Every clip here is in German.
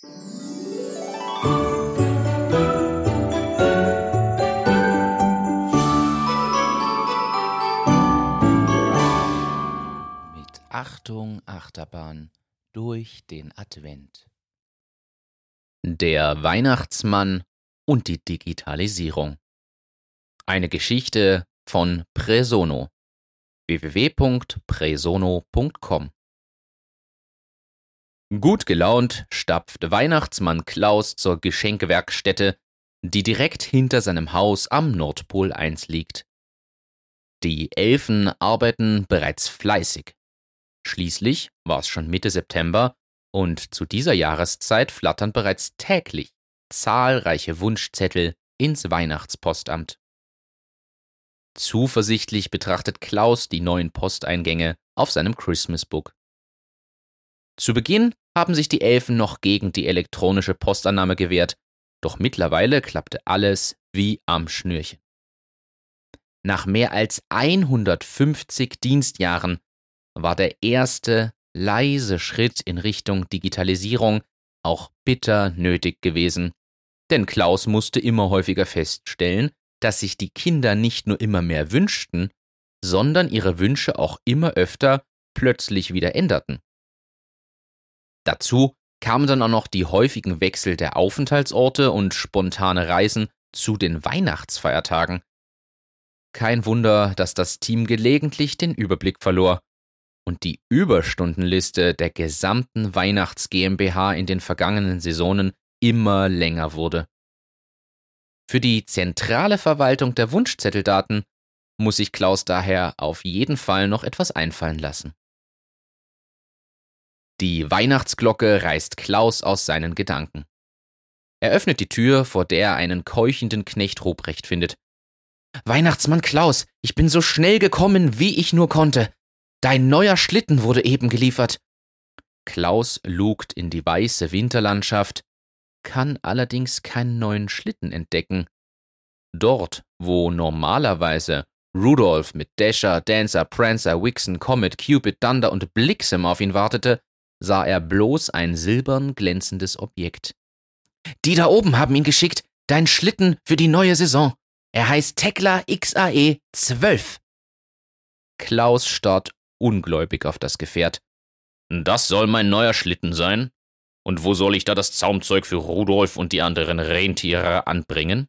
Mit Achtung, Achterbahn durch den Advent. Der Weihnachtsmann und die Digitalisierung. Eine Geschichte von Presono. www.presono.com Gut gelaunt stapft Weihnachtsmann Klaus zur Geschenkewerkstätte, die direkt hinter seinem Haus am Nordpol 1 liegt. Die Elfen arbeiten bereits fleißig. Schließlich war es schon Mitte September und zu dieser Jahreszeit flattern bereits täglich zahlreiche Wunschzettel ins Weihnachtspostamt. Zuversichtlich betrachtet Klaus die neuen Posteingänge auf seinem Christmas Book. Zu Beginn haben sich die Elfen noch gegen die elektronische Postannahme gewehrt, doch mittlerweile klappte alles wie am Schnürchen. Nach mehr als 150 Dienstjahren war der erste leise Schritt in Richtung Digitalisierung auch bitter nötig gewesen, denn Klaus musste immer häufiger feststellen, dass sich die Kinder nicht nur immer mehr wünschten, sondern ihre Wünsche auch immer öfter plötzlich wieder änderten. Dazu kamen dann auch noch die häufigen Wechsel der Aufenthaltsorte und spontane Reisen zu den Weihnachtsfeiertagen. Kein Wunder, dass das Team gelegentlich den Überblick verlor und die Überstundenliste der gesamten Weihnachts GmbH in den vergangenen Saisonen immer länger wurde. Für die zentrale Verwaltung der Wunschzetteldaten muss sich Klaus daher auf jeden Fall noch etwas einfallen lassen. Die Weihnachtsglocke reißt Klaus aus seinen Gedanken. Er öffnet die Tür, vor der er einen keuchenden Knecht Ruprecht findet. Weihnachtsmann Klaus, ich bin so schnell gekommen, wie ich nur konnte. Dein neuer Schlitten wurde eben geliefert. Klaus lugt in die weiße Winterlandschaft, kann allerdings keinen neuen Schlitten entdecken. Dort, wo normalerweise Rudolph mit Dasher, Dancer, Prancer, Wixen, Comet, Cupid, Dunder und Blixem auf ihn wartete, sah er bloß ein silbern glänzendes Objekt. Die da oben haben ihn geschickt, dein Schlitten für die neue Saison. Er heißt Tekla XAE 12. Klaus starrt ungläubig auf das Gefährt. Das soll mein neuer Schlitten sein? Und wo soll ich da das Zaumzeug für Rudolf und die anderen Rentiere anbringen?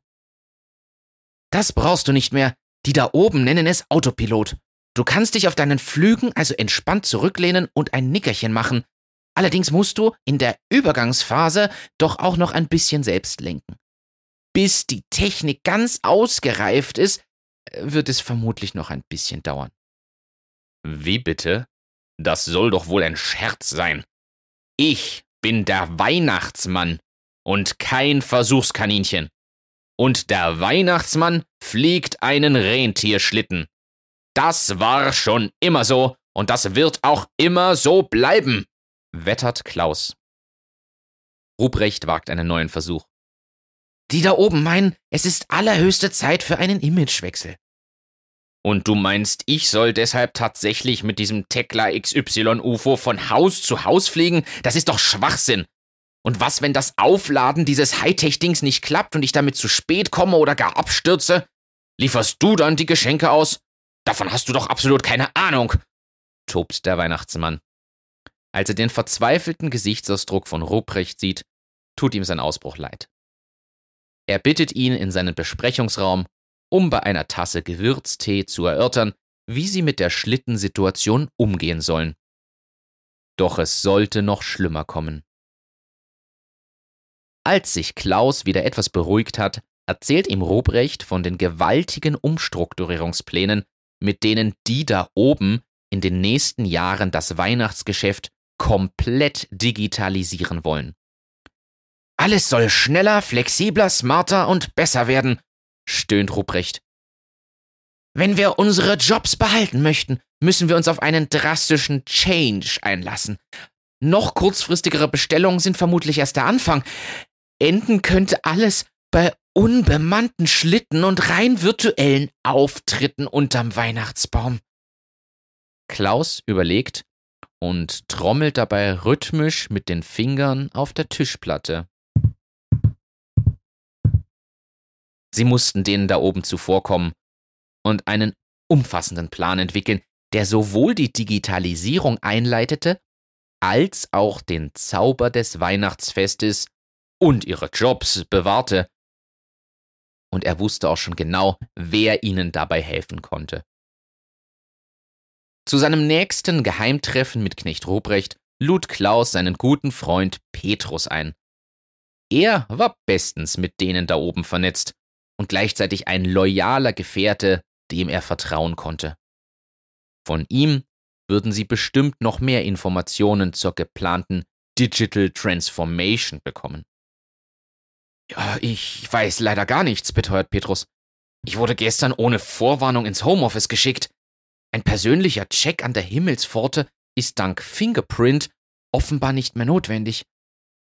Das brauchst du nicht mehr. Die da oben nennen es Autopilot. Du kannst dich auf deinen Flügen also entspannt zurücklehnen und ein Nickerchen machen. Allerdings musst du in der Übergangsphase doch auch noch ein bisschen selbst lenken. Bis die Technik ganz ausgereift ist, wird es vermutlich noch ein bisschen dauern. Wie bitte? Das soll doch wohl ein Scherz sein. Ich bin der Weihnachtsmann und kein Versuchskaninchen. Und der Weihnachtsmann fliegt einen Rentierschlitten. Das war schon immer so und das wird auch immer so bleiben, wettert Klaus. Ruprecht wagt einen neuen Versuch. Die da oben meinen, es ist allerhöchste Zeit für einen Imagewechsel. Und du meinst, ich soll deshalb tatsächlich mit diesem Tekla XY UFO von Haus zu Haus fliegen? Das ist doch Schwachsinn. Und was, wenn das Aufladen dieses Hightech-Dings nicht klappt und ich damit zu spät komme oder gar abstürze? Lieferst du dann die Geschenke aus? Davon hast du doch absolut keine Ahnung, tobt der Weihnachtsmann. Als er den verzweifelten Gesichtsausdruck von Ruprecht sieht, tut ihm sein Ausbruch leid. Er bittet ihn in seinen Besprechungsraum um bei einer Tasse Gewürztee zu erörtern, wie sie mit der Schlittensituation umgehen sollen. Doch es sollte noch schlimmer kommen. Als sich Klaus wieder etwas beruhigt hat, erzählt ihm Ruprecht von den gewaltigen Umstrukturierungsplänen, mit denen die da oben in den nächsten Jahren das Weihnachtsgeschäft komplett digitalisieren wollen. Alles soll schneller, flexibler, smarter und besser werden, stöhnt Ruprecht. Wenn wir unsere Jobs behalten möchten, müssen wir uns auf einen drastischen Change einlassen. Noch kurzfristigere Bestellungen sind vermutlich erst der Anfang. Enden könnte alles bei unbemannten Schlitten und rein virtuellen Auftritten unterm Weihnachtsbaum. Klaus überlegt, und trommelt dabei rhythmisch mit den Fingern auf der Tischplatte. Sie mussten denen da oben zuvorkommen und einen umfassenden Plan entwickeln, der sowohl die Digitalisierung einleitete, als auch den Zauber des Weihnachtsfestes und ihre Jobs bewahrte. Und er wusste auch schon genau, wer ihnen dabei helfen konnte. Zu seinem nächsten Geheimtreffen mit Knecht Ruprecht lud Klaus seinen guten Freund Petrus ein. Er war bestens mit denen da oben vernetzt und gleichzeitig ein loyaler Gefährte, dem er vertrauen konnte. Von ihm würden sie bestimmt noch mehr Informationen zur geplanten Digital Transformation bekommen. Ja, ich weiß leider gar nichts, beteuert Petrus. Ich wurde gestern ohne Vorwarnung ins Homeoffice geschickt. Ein persönlicher Check an der Himmelspforte ist dank Fingerprint offenbar nicht mehr notwendig.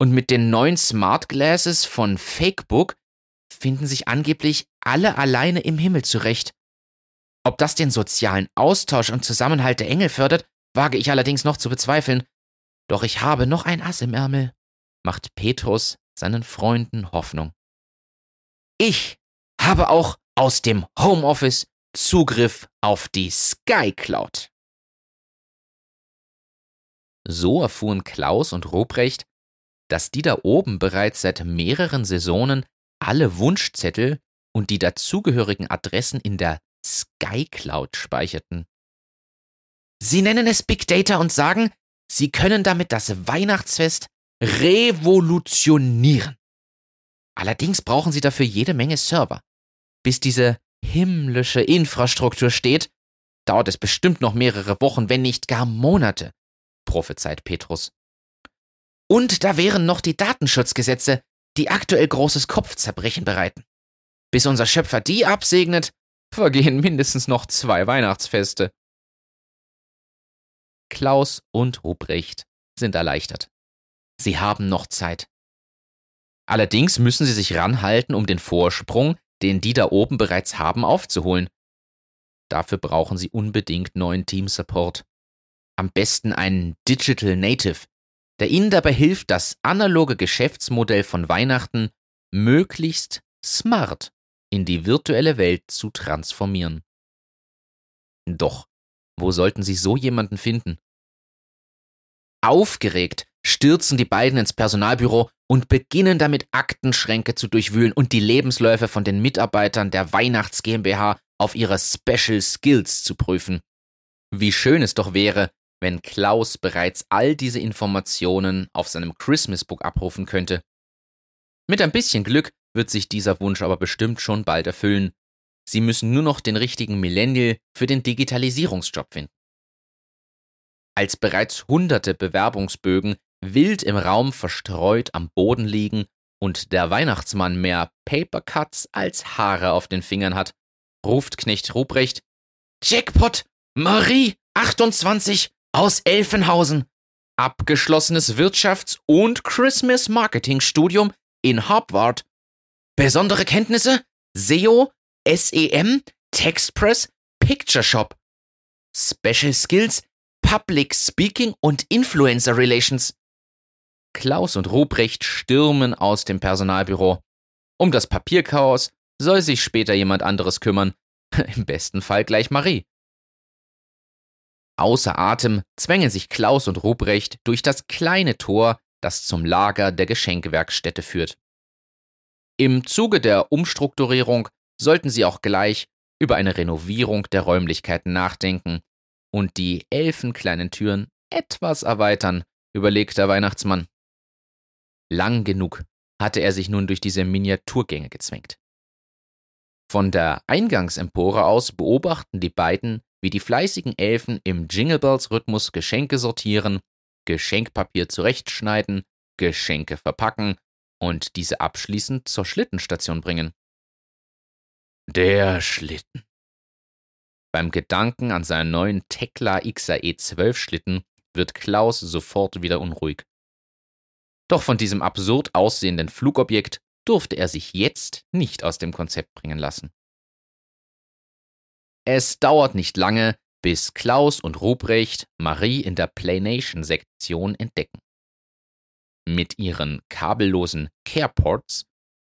Und mit den neuen Smart Glasses von Fakebook finden sich angeblich alle alleine im Himmel zurecht. Ob das den sozialen Austausch und Zusammenhalt der Engel fördert, wage ich allerdings noch zu bezweifeln. Doch ich habe noch ein Ass im Ärmel, macht Petrus seinen Freunden Hoffnung. Ich habe auch aus dem Homeoffice Zugriff auf die Sky Cloud. So erfuhren Klaus und Ruprecht, dass die da oben bereits seit mehreren Saisonen alle Wunschzettel und die dazugehörigen Adressen in der Sky Cloud speicherten. Sie nennen es Big Data und sagen, sie können damit das Weihnachtsfest revolutionieren. Allerdings brauchen sie dafür jede Menge Server. Bis diese himmlische Infrastruktur steht, dauert es bestimmt noch mehrere Wochen, wenn nicht gar Monate, prophezeit Petrus. Und da wären noch die Datenschutzgesetze, die aktuell großes Kopfzerbrechen bereiten. Bis unser Schöpfer die absegnet, vergehen mindestens noch zwei Weihnachtsfeste. Klaus und Ruprecht sind erleichtert. Sie haben noch Zeit. Allerdings müssen sie sich ranhalten, um den Vorsprung, den die da oben bereits haben, aufzuholen. Dafür brauchen sie unbedingt neuen Team-Support. Am besten einen Digital Native, der ihnen dabei hilft, das analoge Geschäftsmodell von Weihnachten möglichst smart in die virtuelle Welt zu transformieren. Doch, wo sollten sie so jemanden finden? Aufgeregt stürzen die beiden ins Personalbüro und beginnen damit Aktenschränke zu durchwühlen und die Lebensläufe von den Mitarbeitern der Weihnachts GmbH auf ihre Special Skills zu prüfen. Wie schön es doch wäre, wenn Klaus bereits all diese Informationen auf seinem Christmas Book abrufen könnte. Mit ein bisschen Glück wird sich dieser Wunsch aber bestimmt schon bald erfüllen. Sie müssen nur noch den richtigen Millennial für den Digitalisierungsjob finden. Als bereits hunderte Bewerbungsbögen wild im Raum verstreut am Boden liegen und der Weihnachtsmann mehr Papercuts als Haare auf den Fingern hat, ruft Knecht Ruprecht Jackpot Marie 28 aus Elfenhausen. Abgeschlossenes Wirtschafts- und Christmas Marketing Studium in Harvard. Besondere Kenntnisse SEO, SEM, Textpress, Picture Shop. Special Skills Public Speaking und Influencer Relations. Klaus und Ruprecht stürmen aus dem Personalbüro. Um das Papierchaos soll sich später jemand anderes kümmern. Im besten Fall gleich Marie. Außer Atem zwängen sich Klaus und Ruprecht durch das kleine Tor, das zum Lager der Geschenkewerkstätte führt. Im Zuge der Umstrukturierung sollten sie auch gleich über eine Renovierung der Räumlichkeiten nachdenken und die elfenkleinen Türen etwas erweitern, überlegt der Weihnachtsmann. Lang genug hatte er sich nun durch diese Miniaturgänge gezwängt. Von der Eingangsempore aus beobachten die beiden, wie die fleißigen Elfen im Jingle Bells Rhythmus Geschenke sortieren, Geschenkpapier zurechtschneiden, Geschenke verpacken und diese abschließend zur Schlittenstation bringen. Der Schlitten. Beim Gedanken an seinen neuen Tekla XAE 12 Schlitten wird Klaus sofort wieder unruhig. Doch von diesem absurd aussehenden Flugobjekt durfte er sich jetzt nicht aus dem Konzept bringen lassen. Es dauert nicht lange, bis Klaus und Ruprecht Marie in der Playnation-Sektion entdecken. Mit ihren kabellosen Careports,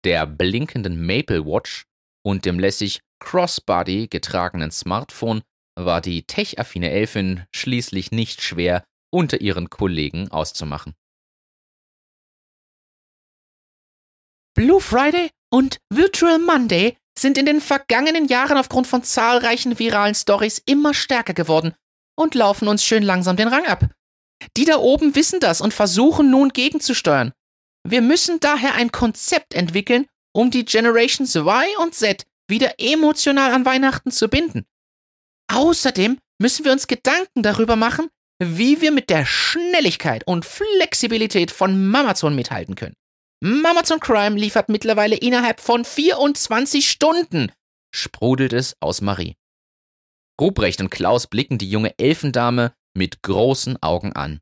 der blinkenden Maple Watch und dem lässig Crossbody getragenen Smartphone war die tech-affine Elfin schließlich nicht schwer unter ihren Kollegen auszumachen. Blue Friday und Virtual Monday sind in den vergangenen Jahren aufgrund von zahlreichen viralen Stories immer stärker geworden und laufen uns schön langsam den Rang ab. Die da oben wissen das und versuchen nun gegenzusteuern. Wir müssen daher ein Konzept entwickeln, um die Generations Y und Z wieder emotional an Weihnachten zu binden. Außerdem müssen wir uns Gedanken darüber machen, wie wir mit der Schnelligkeit und Flexibilität von Mamazon mithalten können. Mamazon Crime liefert mittlerweile innerhalb von 24 Stunden, sprudelt es aus Marie. Ruprecht und Klaus blicken die junge Elfendame mit großen Augen an.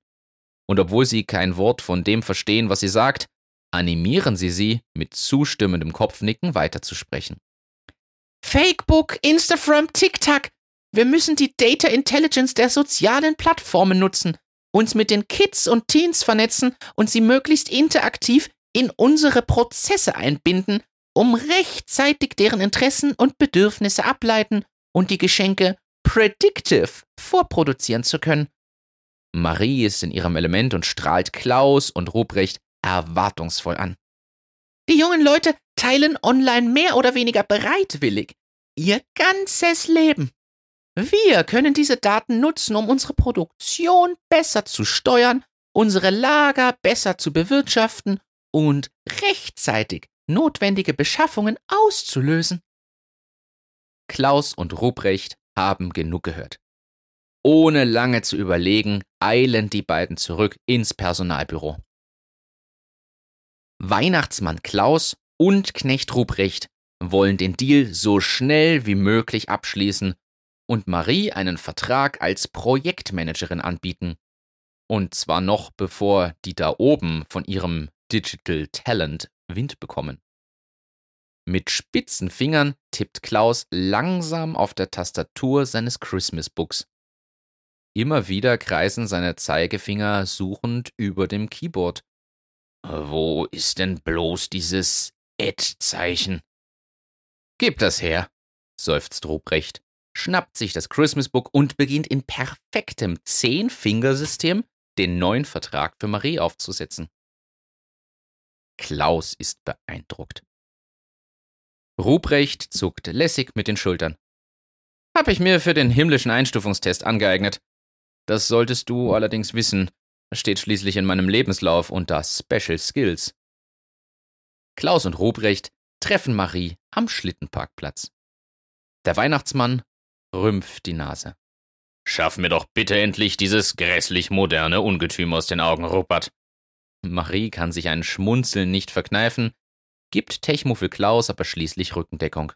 Und obwohl sie kein Wort von dem verstehen, was sie sagt, animieren sie sie, mit zustimmendem Kopfnicken weiterzusprechen. Fakebook, Instagram, TikTok. Wir müssen die Data Intelligence der sozialen Plattformen nutzen, uns mit den Kids und Teens vernetzen und sie möglichst interaktiv in unsere Prozesse einbinden, um rechtzeitig deren Interessen und Bedürfnisse ableiten und die Geschenke predictive vorproduzieren zu können. Marie ist in ihrem Element und strahlt Klaus und Ruprecht erwartungsvoll an. Die jungen Leute teilen online mehr oder weniger bereitwillig ihr ganzes Leben. Wir können diese Daten nutzen, um unsere Produktion besser zu steuern, unsere Lager besser zu bewirtschaften und rechtzeitig notwendige Beschaffungen auszulösen. Klaus und Ruprecht haben genug gehört. Ohne lange zu überlegen, eilen die beiden zurück ins Personalbüro. Weihnachtsmann Klaus und Knecht Ruprecht wollen den Deal so schnell wie möglich abschließen und Marie einen Vertrag als Projektmanagerin anbieten. Und zwar noch bevor die da oben von ihrem Digital Talent Wind bekommen. Mit spitzen Fingern tippt Klaus langsam auf der Tastatur seines Christmas Books. Immer wieder kreisen seine Zeigefinger suchend über dem Keyboard. Wo ist denn bloß dieses Ad-Zeichen? Gib das her, seufzt Ruprecht, schnappt sich das Christmas Book und beginnt in perfektem Zehn-Fingersystem den neuen Vertrag für Marie aufzusetzen. Klaus ist beeindruckt. Ruprecht zuckt lässig mit den Schultern. Hab ich mir für den himmlischen Einstufungstest angeeignet. Das solltest du allerdings wissen. Steht schließlich in meinem Lebenslauf unter Special Skills. Klaus und Ruprecht treffen Marie am Schlittenparkplatz. Der Weihnachtsmann rümpft die Nase. Schaff mir doch bitte endlich dieses grässlich moderne Ungetüm aus den Augen, Rupert. Marie kann sich ein Schmunzeln nicht verkneifen, gibt Techmuffel Klaus aber schließlich Rückendeckung.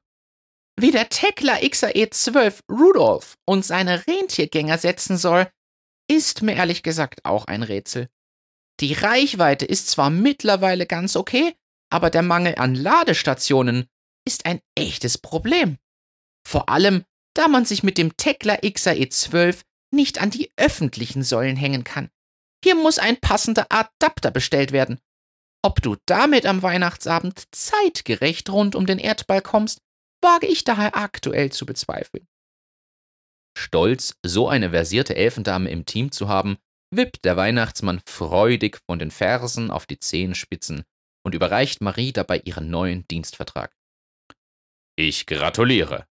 Wie der Tekla XAE 12 Rudolf und seine Rentiergänger setzen soll, ist mir ehrlich gesagt auch ein Rätsel. Die Reichweite ist zwar mittlerweile ganz okay, aber der Mangel an Ladestationen ist ein echtes Problem. Vor allem, da man sich mit dem Tekla XAE 12 nicht an die öffentlichen Säulen hängen kann. Hier muss ein passender Adapter bestellt werden. Ob du damit am Weihnachtsabend zeitgerecht rund um den Erdball kommst, wage ich daher aktuell zu bezweifeln. Stolz, so eine versierte Elfendame im Team zu haben, wippt der Weihnachtsmann freudig von den Fersen auf die Zehenspitzen und überreicht Marie dabei ihren neuen Dienstvertrag. Ich gratuliere.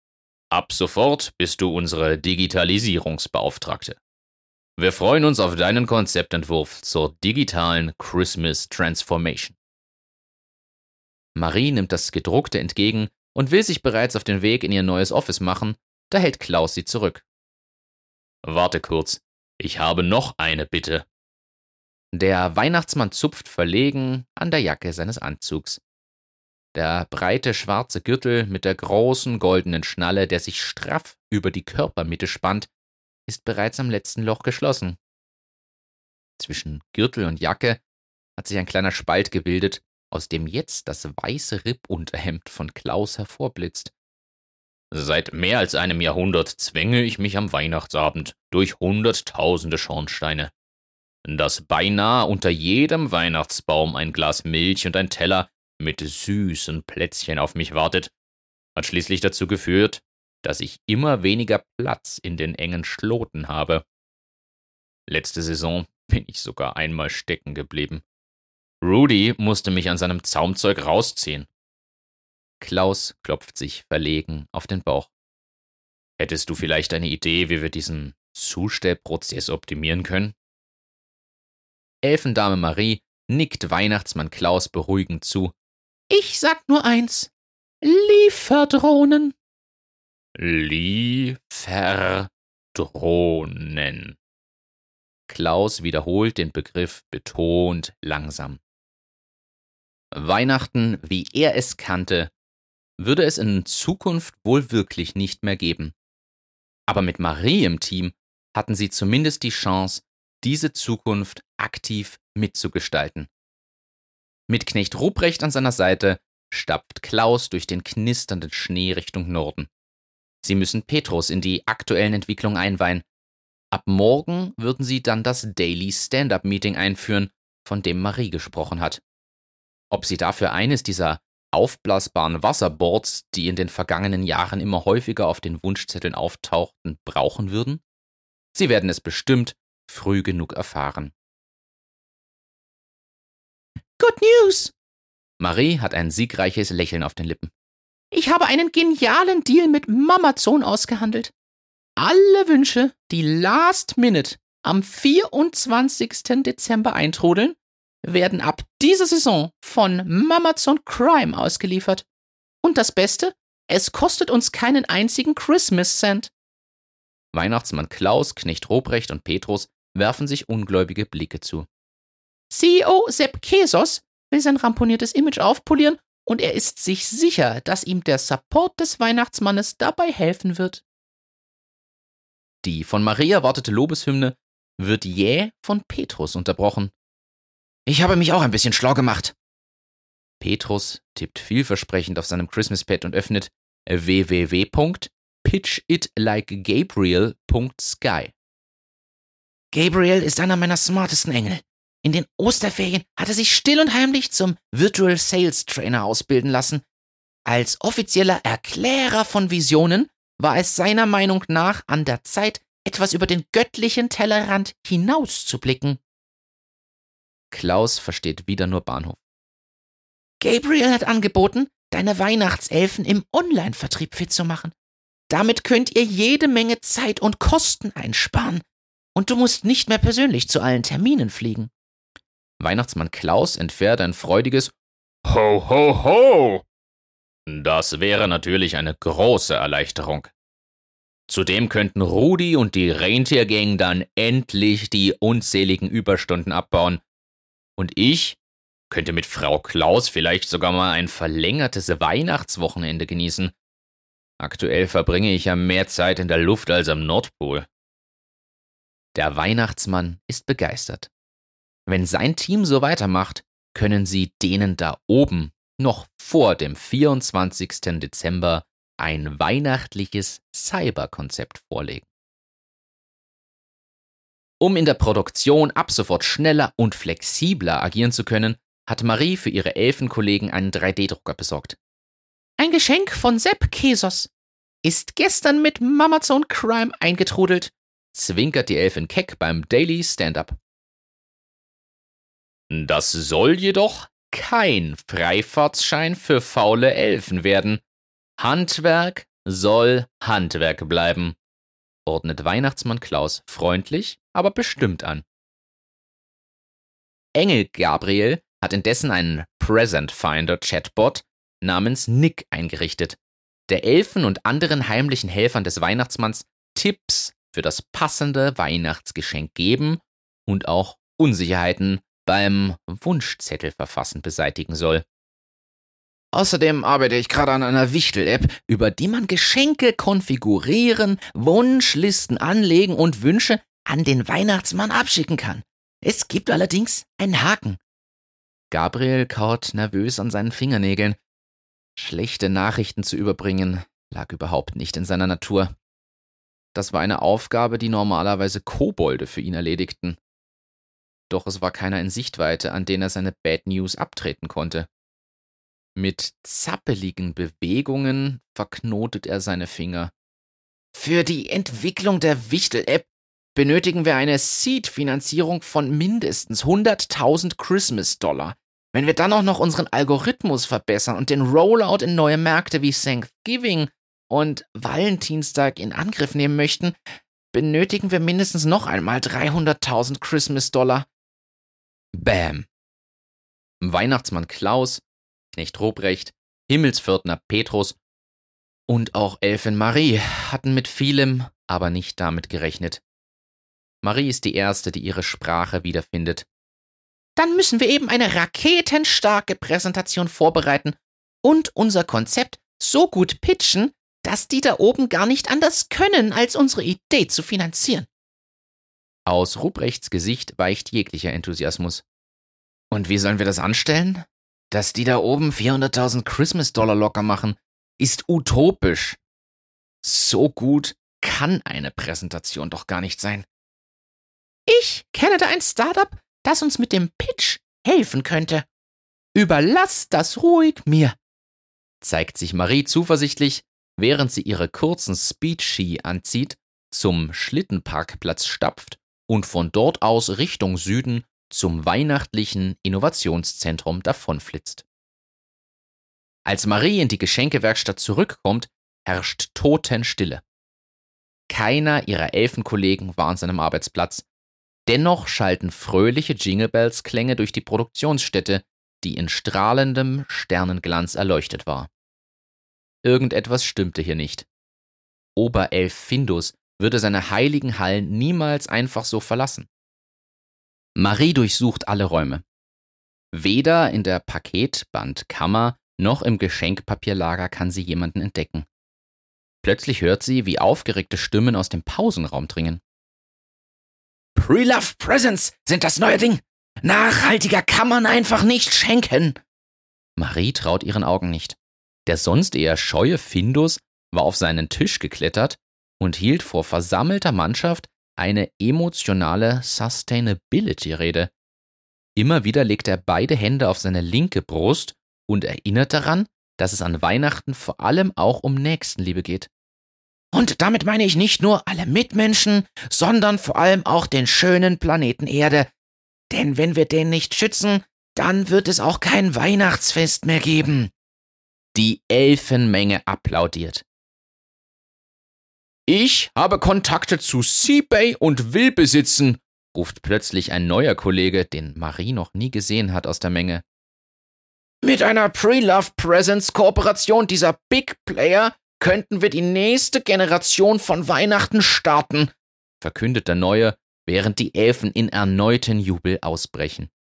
Ab sofort bist du unsere Digitalisierungsbeauftragte. Wir freuen uns auf deinen Konzeptentwurf zur digitalen Christmas Transformation. Marie nimmt das gedruckte entgegen und will sich bereits auf den Weg in ihr neues Office machen, da hält Klaus sie zurück. Warte kurz, ich habe noch eine Bitte. Der Weihnachtsmann zupft verlegen an der Jacke seines Anzugs. Der breite schwarze Gürtel mit der großen goldenen Schnalle, der sich straff über die Körpermitte spannt, ist bereits am letzten Loch geschlossen. Zwischen Gürtel und Jacke hat sich ein kleiner Spalt gebildet, aus dem jetzt das weiße Rippunterhemd von Klaus hervorblitzt. Seit mehr als einem Jahrhundert zwänge ich mich am Weihnachtsabend durch hunderttausende Schornsteine. Dass beinahe unter jedem Weihnachtsbaum ein Glas Milch und ein Teller mit süßen Plätzchen auf mich wartet, hat schließlich dazu geführt, dass ich immer weniger Platz in den engen Schloten habe. Letzte Saison bin ich sogar einmal stecken geblieben. Rudy musste mich an seinem Zaumzeug rausziehen. Klaus klopft sich verlegen auf den Bauch. Hättest du vielleicht eine Idee, wie wir diesen Zustellprozess optimieren können? Elfendame Marie nickt Weihnachtsmann Klaus beruhigend zu. Ich sag nur eins. Lieferdrohnen. Lieferdrohnen. Klaus wiederholt den Begriff betont langsam. Weihnachten, wie er es kannte, würde es in Zukunft wohl wirklich nicht mehr geben. Aber mit Marie im Team hatten sie zumindest die Chance, diese Zukunft aktiv mitzugestalten. Mit Knecht Ruprecht an seiner Seite stapft Klaus durch den knisternden Schnee Richtung Norden. Sie müssen Petrus in die aktuellen Entwicklungen einweihen. Ab morgen würden sie dann das Daily Stand-up Meeting einführen, von dem Marie gesprochen hat. Ob sie dafür eines dieser aufblasbaren Wasserboards, die in den vergangenen Jahren immer häufiger auf den Wunschzetteln auftauchten, brauchen würden? Sie werden es bestimmt früh genug erfahren. Good News! Marie hat ein siegreiches Lächeln auf den Lippen. Ich habe einen genialen Deal mit Mamazon ausgehandelt. Alle Wünsche, die last minute am 24. Dezember eintrudeln, werden ab dieser Saison von Mamazon Crime ausgeliefert. Und das Beste, es kostet uns keinen einzigen Christmas Cent. Weihnachtsmann Klaus, Knecht Robrecht und Petrus werfen sich ungläubige Blicke zu. CEO Sepp Kesos will sein ramponiertes Image aufpolieren und er ist sich sicher, dass ihm der Support des Weihnachtsmannes dabei helfen wird. Die von Maria erwartete Lobeshymne wird jäh von Petrus unterbrochen. Ich habe mich auch ein bisschen schlau gemacht. Petrus tippt vielversprechend auf seinem Christmas-Pad und öffnet www.pitchitlikegabriel.sky. Gabriel ist einer meiner smartesten Engel. In den Osterferien hat er sich still und heimlich zum Virtual Sales Trainer ausbilden lassen. Als offizieller Erklärer von Visionen war es seiner Meinung nach an der Zeit, etwas über den göttlichen Tellerrand hinauszublicken. Klaus versteht wieder nur Bahnhof. Gabriel hat angeboten, deine Weihnachtselfen im Online-Vertrieb fit zu machen. Damit könnt ihr jede Menge Zeit und Kosten einsparen. Und du musst nicht mehr persönlich zu allen Terminen fliegen. Weihnachtsmann Klaus entfährt ein freudiges Ho, ho, ho! Das wäre natürlich eine große Erleichterung. Zudem könnten Rudi und die Rentiergang dann endlich die unzähligen Überstunden abbauen, und ich könnte mit Frau Klaus vielleicht sogar mal ein verlängertes Weihnachtswochenende genießen. Aktuell verbringe ich ja mehr Zeit in der Luft als am Nordpol. Der Weihnachtsmann ist begeistert. Wenn sein Team so weitermacht, können sie denen da oben noch vor dem 24. Dezember ein weihnachtliches Cyberkonzept vorlegen. Um in der Produktion ab sofort schneller und flexibler agieren zu können, hat Marie für ihre Elfenkollegen einen 3D-Drucker besorgt. Ein Geschenk von Sepp Kesos. Ist gestern mit Mamazon Crime eingetrudelt, zwinkert die Elfin keck beim Daily Stand-Up. Das soll jedoch kein Freifahrtsschein für faule Elfen werden. Handwerk soll Handwerk bleiben, ordnet Weihnachtsmann Klaus freundlich, aber bestimmt an. Engel Gabriel hat indessen einen Present Finder Chatbot namens Nick eingerichtet, der Elfen und anderen heimlichen Helfern des Weihnachtsmanns Tipps für das passende Weihnachtsgeschenk geben und auch Unsicherheiten beim Wunschzettelverfassen beseitigen soll. Außerdem arbeite ich gerade an einer Wichtel-App, über die man Geschenke konfigurieren, Wunschlisten anlegen und Wünsche an den Weihnachtsmann abschicken kann. Es gibt allerdings einen Haken. Gabriel kaut nervös an seinen Fingernägeln. Schlechte Nachrichten zu überbringen lag überhaupt nicht in seiner Natur. Das war eine Aufgabe, die normalerweise Kobolde für ihn erledigten. Doch es war keiner in Sichtweite, an den er seine Bad News abtreten konnte. Mit zappeligen Bewegungen verknotet er seine Finger. Für die Entwicklung der Wichtel-App benötigen wir eine Seed-Finanzierung von mindestens 100.000 Christmas-Dollar. Wenn wir dann auch noch unseren Algorithmus verbessern und den Rollout in neue Märkte wie Thanksgiving und Valentinstag in Angriff nehmen möchten, benötigen wir mindestens noch einmal 300.000 Christmas-Dollar. Bam. Weihnachtsmann Klaus, Knecht Ruprecht, Himmelspförtner Petrus und auch Elfin Marie hatten mit vielem, aber nicht damit gerechnet. Marie ist die Erste, die ihre Sprache wiederfindet. Dann müssen wir eben eine raketenstarke Präsentation vorbereiten und unser Konzept so gut pitchen, dass die da oben gar nicht anders können, als unsere Idee zu finanzieren. Aus Ruprechts Gesicht weicht jeglicher Enthusiasmus. Und wie sollen wir das anstellen? Dass die da oben 400.000 Christmas-Dollar locker machen, ist utopisch. So gut kann eine Präsentation doch gar nicht sein. Ich kenne da ein Startup, das uns mit dem Pitch helfen könnte. Überlass das ruhig mir, zeigt sich Marie zuversichtlich, während sie ihre kurzen Speed-Ski anzieht, zum Schlittenparkplatz stapft und von dort aus Richtung Süden zum weihnachtlichen Innovationszentrum davonflitzt. Als Marie in die Geschenkewerkstatt zurückkommt, herrscht Totenstille. Keiner ihrer Elfenkollegen war an seinem Arbeitsplatz. Dennoch schalten fröhliche Jinglebells-Klänge durch die Produktionsstätte, die in strahlendem Sternenglanz erleuchtet war. Irgendetwas stimmte hier nicht. Oberelf Findus würde seine heiligen Hallen niemals einfach so verlassen. Marie durchsucht alle Räume. Weder in der Paketbandkammer noch im Geschenkpapierlager kann sie jemanden entdecken. Plötzlich hört sie, wie aufgeregte Stimmen aus dem Pausenraum dringen. Pre-Love Presents sind das neue Ding. Nachhaltiger kann man einfach nicht schenken. Marie traut ihren Augen nicht. Der sonst eher scheue Findus war auf seinen Tisch geklettert und hielt vor versammelter Mannschaft eine emotionale Sustainability-Rede. Immer wieder legt er beide Hände auf seine linke Brust und erinnert daran, dass es an Weihnachten vor allem auch um Nächstenliebe geht. Und damit meine ich nicht nur alle Mitmenschen, sondern vor allem auch den schönen Planeten Erde. Denn wenn wir den nicht schützen, dann wird es auch kein Weihnachtsfest mehr geben. Die Elfenmenge applaudiert. Ich habe Kontakte zu Seabay und will besitzen, ruft plötzlich ein neuer Kollege, den Marie noch nie gesehen hat, aus der Menge. Mit einer Pre-Love Presents Kooperation dieser Big Player könnten wir die nächste Generation von Weihnachten starten, verkündet der Neue, während die Elfen in erneuten Jubel ausbrechen.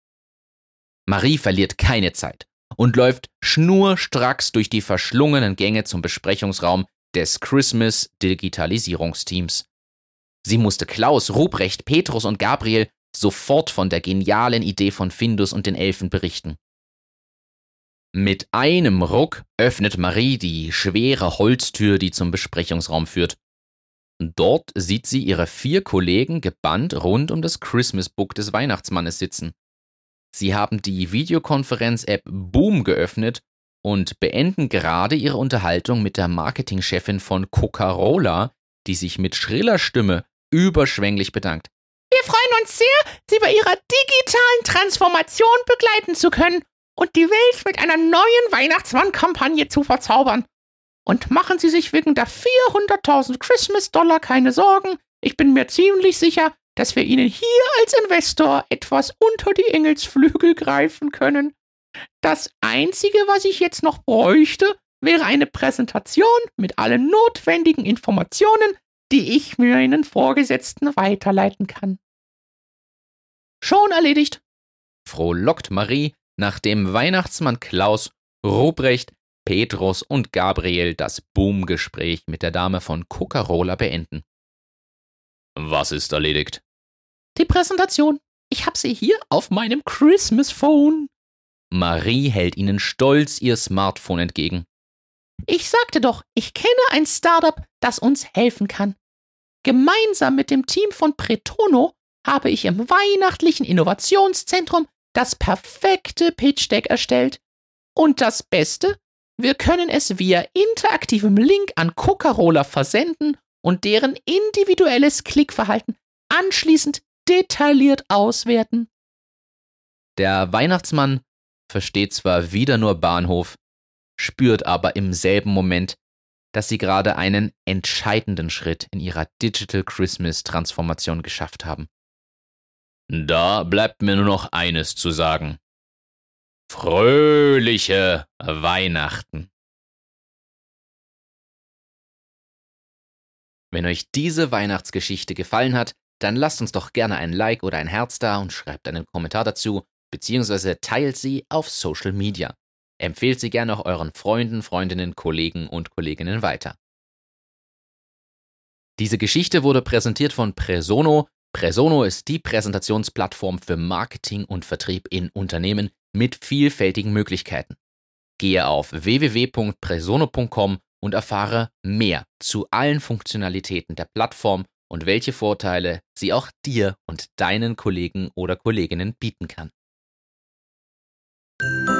Marie verliert keine Zeit und läuft schnurstracks durch die verschlungenen Gänge zum Besprechungsraum des Christmas Digitalisierungsteams. Sie musste Klaus, Ruprecht, Petrus und Gabriel sofort von der genialen Idee von Findus und den Elfen berichten. Mit einem Ruck öffnet Marie die schwere Holztür, die zum Besprechungsraum führt. Dort sieht sie ihre vier Kollegen gebannt rund um das Christmas Book des Weihnachtsmannes sitzen. Sie haben die Videokonferenz-App Boom geöffnet und beenden gerade ihre Unterhaltung mit der Marketingchefin von Coca-Cola, die sich mit schriller Stimme überschwänglich bedankt. Wir freuen uns sehr, Sie bei Ihrer digitalen Transformation begleiten zu können und die Welt mit einer neuen Weihnachtsmann-Kampagne zu verzaubern. Und machen Sie sich wegen der 400.000 Christmas-Dollar keine Sorgen. Ich bin mir ziemlich sicher, dass wir Ihnen hier als Investor etwas unter die Engelsflügel greifen können. Das Einzige, was ich jetzt noch bräuchte, wäre eine Präsentation mit allen notwendigen Informationen, die ich mir Ihnen Vorgesetzten weiterleiten kann. Schon erledigt, frohlockt Marie, nachdem Weihnachtsmann Klaus, Ruprecht, Petrus und Gabriel das Boom-Gespräch mit der Dame von Coca-Cola beenden. Was ist erledigt? Die Präsentation. Ich habe sie hier auf meinem Christmas Phone. Marie hält ihnen stolz ihr Smartphone entgegen. Ich sagte doch, ich kenne ein Startup, das uns helfen kann. Gemeinsam mit dem Team von Pretono habe ich im weihnachtlichen Innovationszentrum das perfekte Pitch Deck erstellt. Und das Beste, wir können es via interaktivem Link an Coca-Cola versenden und deren individuelles Klickverhalten anschließend detailliert auswerten. Der Weihnachtsmann versteht zwar wieder nur Bahnhof, spürt aber im selben Moment, dass sie gerade einen entscheidenden Schritt in ihrer Digital Christmas Transformation geschafft haben. Da bleibt mir nur noch eines zu sagen. Fröhliche Weihnachten. Wenn euch diese Weihnachtsgeschichte gefallen hat, dann lasst uns doch gerne ein Like oder ein Herz da und schreibt einen Kommentar dazu, beziehungsweise teilt sie auf Social Media. Empfehlt sie gerne auch euren Freunden, Freundinnen, Kollegen und Kolleginnen weiter. Diese Geschichte wurde präsentiert von Presono. Presono ist die Präsentationsplattform für Marketing und Vertrieb in Unternehmen mit vielfältigen Möglichkeiten. Gehe auf www.presono.com und erfahre mehr zu allen Funktionalitäten der Plattform und welche Vorteile sie auch dir und deinen Kollegen oder Kolleginnen bieten kann. Thank you.